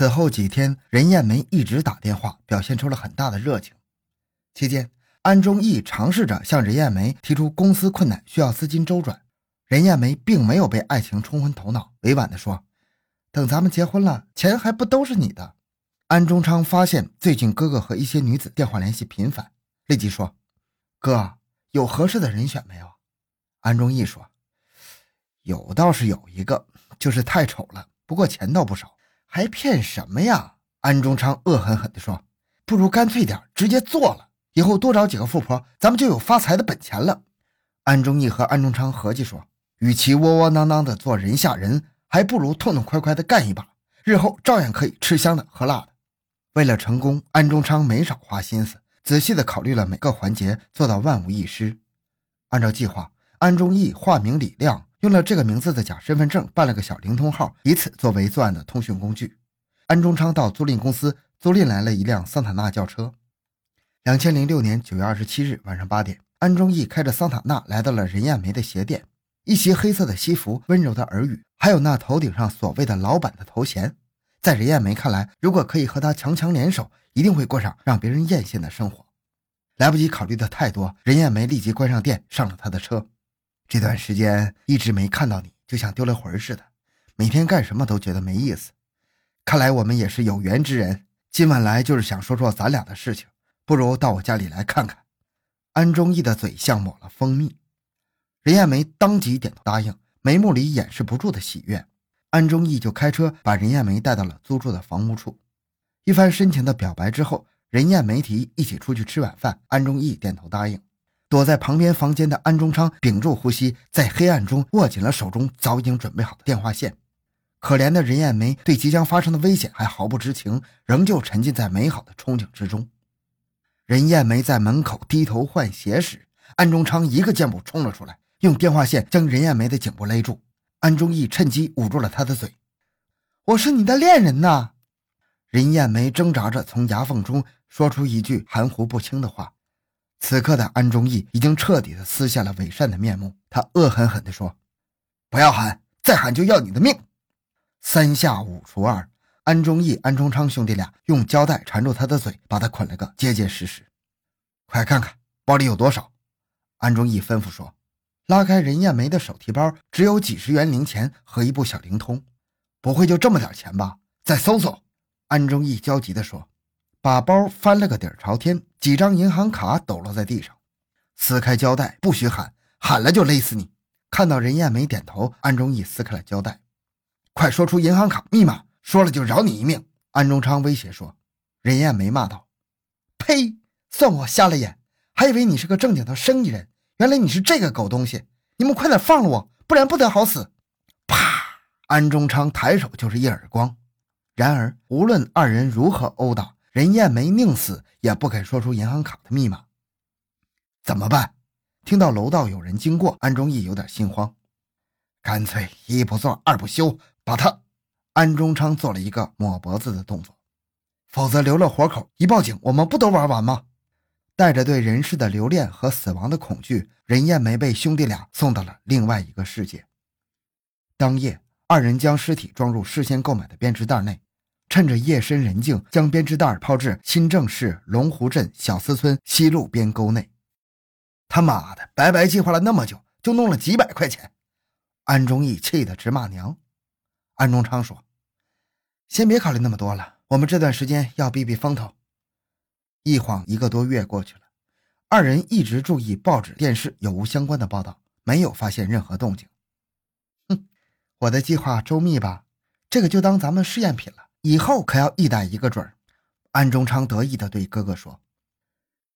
此后几天，任艳梅一直打电话，表现出了很大的热情。期间，安忠义尝试着向任艳梅提出公司困难需要资金周转，任艳梅并没有被爱情冲昏头脑，委婉地说：“等咱们结婚了，钱还不都是你的？”安中昌发现最近哥哥和一些女子电话联系频繁，立即说：“哥，有合适的人选没有？”安忠义说：“有倒是有一个，就是太丑了，不过钱倒不少。”还骗什么呀？安中昌恶狠狠地说：“不如干脆点，直接做了。以后多找几个富婆，咱们就有发财的本钱了。”安忠义和安中昌合计说：“与其窝窝囊囊的做人下人，还不如痛痛快快的干一把，日后照样可以吃香的喝辣的。”为了成功，安中昌没少花心思，仔细的考虑了每个环节，做到万无一失。按照计划，安忠义化名李亮。用了这个名字的假身份证办了个小灵通号，以此作为作案的通讯工具。安中昌到租赁公司租赁来了一辆桑塔纳轿车。两千零六年九月二十七日晚上八点，安忠义开着桑塔纳来到了任艳梅的鞋店。一袭黑色的西服，温柔的耳语，还有那头顶上所谓的老板的头衔，在任艳梅看来，如果可以和他强强联手，一定会过上让别人艳羡的生活。来不及考虑的太多，任艳梅立即关上店，上了他的车。这段时间一直没看到你，就像丢了魂似的，每天干什么都觉得没意思。看来我们也是有缘之人，今晚来就是想说说咱俩的事情，不如到我家里来看看。安忠义的嘴像抹了蜂蜜，任艳梅当即点头答应，眉目里掩饰不住的喜悦。安忠义就开车把任艳梅带到了租住的房屋处，一番深情的表白之后，任艳梅提一起出去吃晚饭，安忠义点头答应。躲在旁边房间的安中昌屏住呼吸，在黑暗中握紧了手中早已经准备好的电话线。可怜的任艳梅对即将发生的危险还毫不知情，仍旧沉浸在美好的憧憬之中。任艳梅在门口低头换鞋时，安中昌一个箭步冲了出来，用电话线将任艳梅的颈部勒住。安忠义趁机捂住了她的嘴：“我是你的恋人呐！”任艳梅挣扎着从牙缝中说出一句含糊不清的话。此刻的安忠义已经彻底的撕下了伪善的面目，他恶狠狠地说：“不要喊，再喊就要你的命！”三下五除二，安忠义、安忠昌兄弟俩用胶带缠住他的嘴，把他捆了个结结实实。快看看包里有多少！安忠义吩咐说。拉开任艳梅的手提包，只有几十元零钱和一部小灵通，不会就这么点钱吧？再搜搜！安忠义焦急地说。把包翻了个底儿朝天，几张银行卡抖落在地上。撕开胶带，不许喊，喊了就勒死你！看到任艳梅点头，安忠义撕开了胶带，快说出银行卡密码，说了就饶你一命！安中昌威胁说。任艳梅骂道：“呸！算我瞎了眼，还以为你是个正经的生意人，原来你是这个狗东西！你们快点放了我，不然不得好死！”啪！安中昌抬手就是一耳光。然而，无论二人如何殴打，任艳梅宁死也不肯说出银行卡的密码，怎么办？听到楼道有人经过，安忠义有点心慌，干脆一不做二不休，把他……安中昌做了一个抹脖子的动作，否则留了活口，一报警，我们不都玩完吗？带着对人世的留恋和死亡的恐惧，任艳梅被兄弟俩送到了另外一个世界。当夜，二人将尸体装入事先购买的编织袋内。趁着夜深人静，将编织袋抛至新郑市龙湖镇小司村西路边沟内。他妈的，白白计划了那么久，就弄了几百块钱。安忠义气得直骂娘。安中昌说：“先别考虑那么多了，我们这段时间要避避风头。”一晃一个多月过去了，二人一直注意报纸、电视有无相关的报道，没有发现任何动静。哼，我的计划周密吧？这个就当咱们试验品了。以后可要一逮一个准儿，安中昌得意地对哥哥说。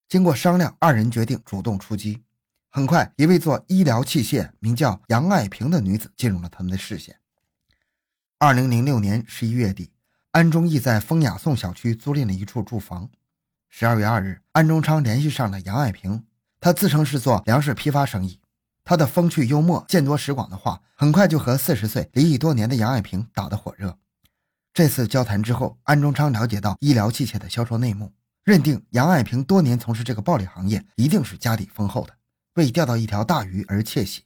经过商量，二人决定主动出击。很快，一位做医疗器械、名叫杨爱萍的女子进入了他们的视线。二零零六年十一月底，安忠义在丰雅颂小区租赁了一处住房。十二月二日，安中昌联系上了杨爱萍，他自称是做粮食批发生意。他的风趣幽默、见多识广的话，很快就和四十岁离异多年的杨爱萍打得火热。这次交谈之后，安中昌了解到医疗器械的销售内幕，认定杨爱萍多年从事这个暴利行业，一定是家底丰厚的，为钓到一条大鱼而窃喜。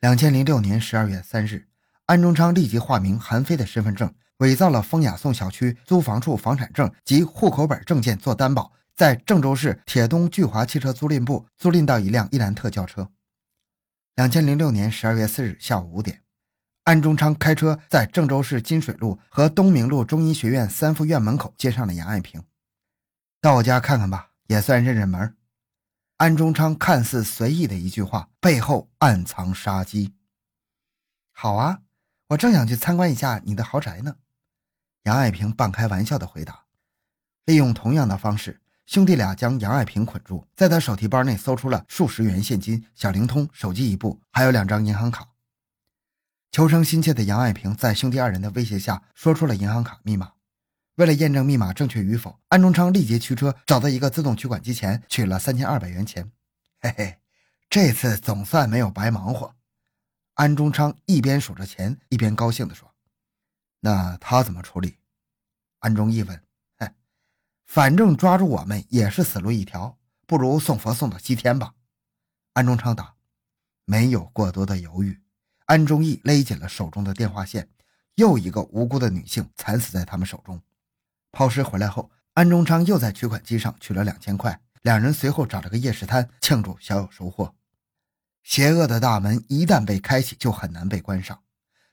两千零六年十二月三日，安中昌立即化名韩飞的身份证，伪造了风雅颂小区租房处房产证及户口本证件做担保，在郑州市铁东聚华汽车租赁部租赁到一辆伊兰特轿车。两千零六年十二月四日下午五点，安中昌开车在郑州市金水路和东明路中医学院三附院门口接上了杨爱萍。到我家看看吧，也算认认门。安中昌看似随意的一句话，背后暗藏杀机。好啊，我正想去参观一下你的豪宅呢。杨爱萍半开玩笑的回答。利用同样的方式，兄弟俩将杨爱萍捆住，在他手提包内搜出了数十元现金、小灵通、手机一部，还有两张银行卡。求生心切的杨爱萍在兄弟二人的威胁下，说出了银行卡密码。为了验证密码正确与否，安中昌立即驱车找到一个自动取款机前取了三千二百元钱。嘿嘿，这次总算没有白忙活。安中昌一边数着钱，一边高兴地说：“那他怎么处理？”安中义问：“哼，反正抓住我们也是死路一条，不如送佛送到西天吧。”安中昌答：“没有过多的犹豫。”安忠义勒紧了手中的电话线，又一个无辜的女性惨死在他们手中。抛尸回来后，安忠昌又在取款机上取了两千块。两人随后找了个夜市摊庆祝小有收获。邪恶的大门一旦被开启，就很难被关上。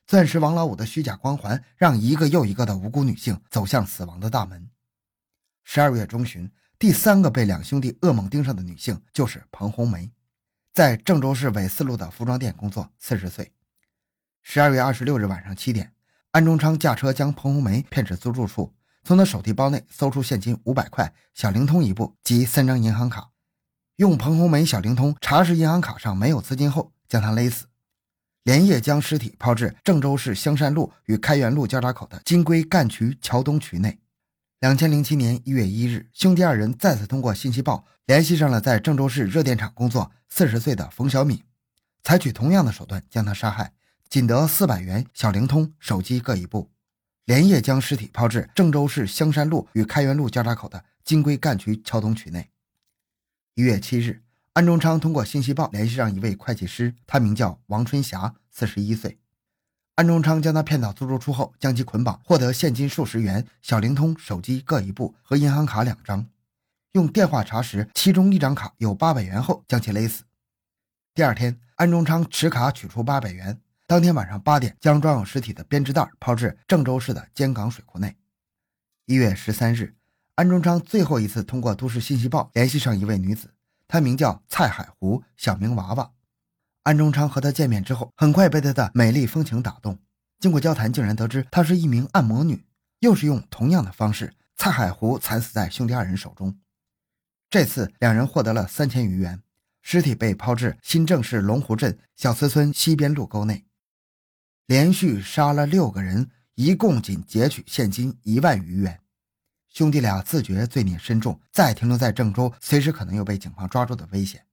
钻石王老五的虚假光环，让一个又一个的无辜女性走向死亡的大门。十二月中旬，第三个被两兄弟噩梦盯上的女性就是彭红梅，在郑州市纬四路的服装店工作，四十岁。十二月二十六日晚上七点，安中昌驾车将彭红梅骗至租住处。从他手提包内搜出现金五百块、小灵通一部及三张银行卡，用彭红梅小灵通查实银行卡上没有资金后，将他勒死，连夜将尸体抛至郑州市香山路与开元路交叉口的金龟干渠桥东渠内。两千零七年一月一日，兄弟二人再次通过信息报联系上了在郑州市热电厂工作四十岁的冯小敏，采取同样的手段将他杀害，仅得四百元、小灵通、手机各一部。连夜将尸体抛至郑州市香山路与开元路交叉口的金龟干渠桥东渠内。一月七日，安中昌通过信息报联系上一位会计师，他名叫王春霞，四十一岁。安中昌将他骗到租住处后，将其捆绑，获得现金数十元、小灵通、手机各一部和银行卡两张。用电话查实其中一张卡有八百元后，将其勒死。第二天，安中昌持卡取出八百元。当天晚上八点，将装有尸体的编织袋抛至郑州市的尖港水库内。一月十三日，安中昌最后一次通过都市信息报联系上一位女子，她名叫蔡海湖，小名娃娃。安中昌和她见面之后，很快被她的美丽风情打动。经过交谈，竟然得知她是一名按摩女。又是用同样的方式，蔡海湖惨死在兄弟二人手中。这次两人获得了三千余元，尸体被抛至新郑市龙湖镇小慈村西边路沟内。连续杀了六个人，一共仅劫取现金一万余元。兄弟俩自觉罪孽深重，再停留在郑州，随时可能有被警方抓住的危险。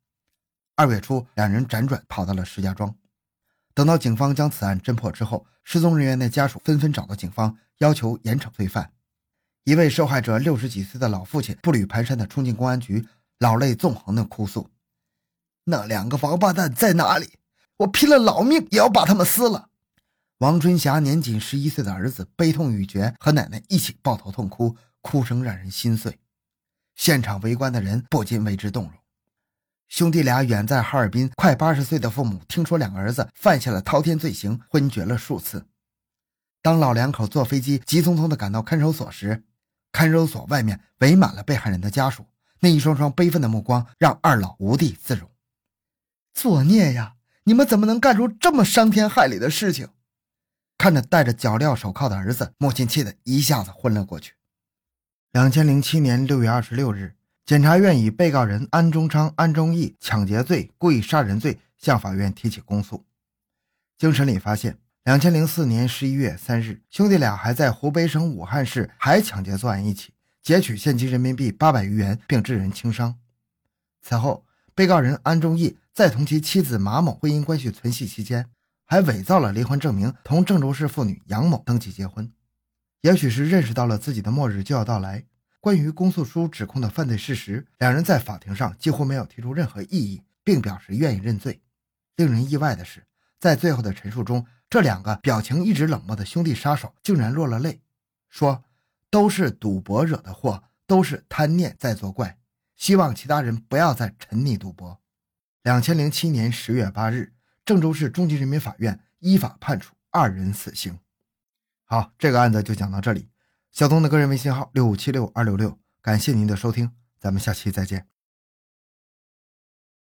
二月初，两人辗转跑到了石家庄。等到警方将此案侦破之后，失踪人员的家属纷纷找到警方，要求严惩罪犯。一位受害者六十几岁的老父亲步履蹒跚地冲进公安局，老泪纵横地哭诉：“那两个王八蛋在哪里？我拼了老命也要把他们撕了！”王春霞年仅十一岁的儿子悲痛欲绝，和奶奶一起抱头痛哭，哭声让人心碎。现场围观的人不禁为之动容。兄弟俩远在哈尔滨，快八十岁的父母听说两个儿子犯下了滔天罪行，昏厥了数次。当老两口坐飞机急匆匆地赶到看守所时，看守所外面围满了被害人的家属，那一双双悲愤的目光让二老无地自容。作孽呀！你们怎么能干出这么伤天害理的事情？看着戴着脚镣手铐的儿子，母亲气得一下子昏了过去。两千零七年六月二十六日，检察院以被告人安中昌、安忠义抢劫罪、故意杀人罪向法院提起公诉。经审理发现，两千零四年十一月三日，兄弟俩还在湖北省武汉市还抢劫作案一起，劫取现金人民币八百余元，并致人轻伤。此后，被告人安忠义在同其妻子马某婚姻关系存续期间。还伪造了离婚证明，同郑州市妇女杨某登记结婚。也许是认识到了自己的末日就要到来，关于公诉书指控的犯罪事实，两人在法庭上几乎没有提出任何异议，并表示愿意认罪。令人意外的是，在最后的陈述中，这两个表情一直冷漠的兄弟杀手竟然落了泪，说都是赌博惹的祸，都是贪念在作怪，希望其他人不要再沉溺赌博。两千零七年十月八日，郑州市中级人民法院依法判处二人死刑。好，这个案子就讲到这里。小东的个人微信号六五七六二六六，感谢您的收听，咱们下期再见。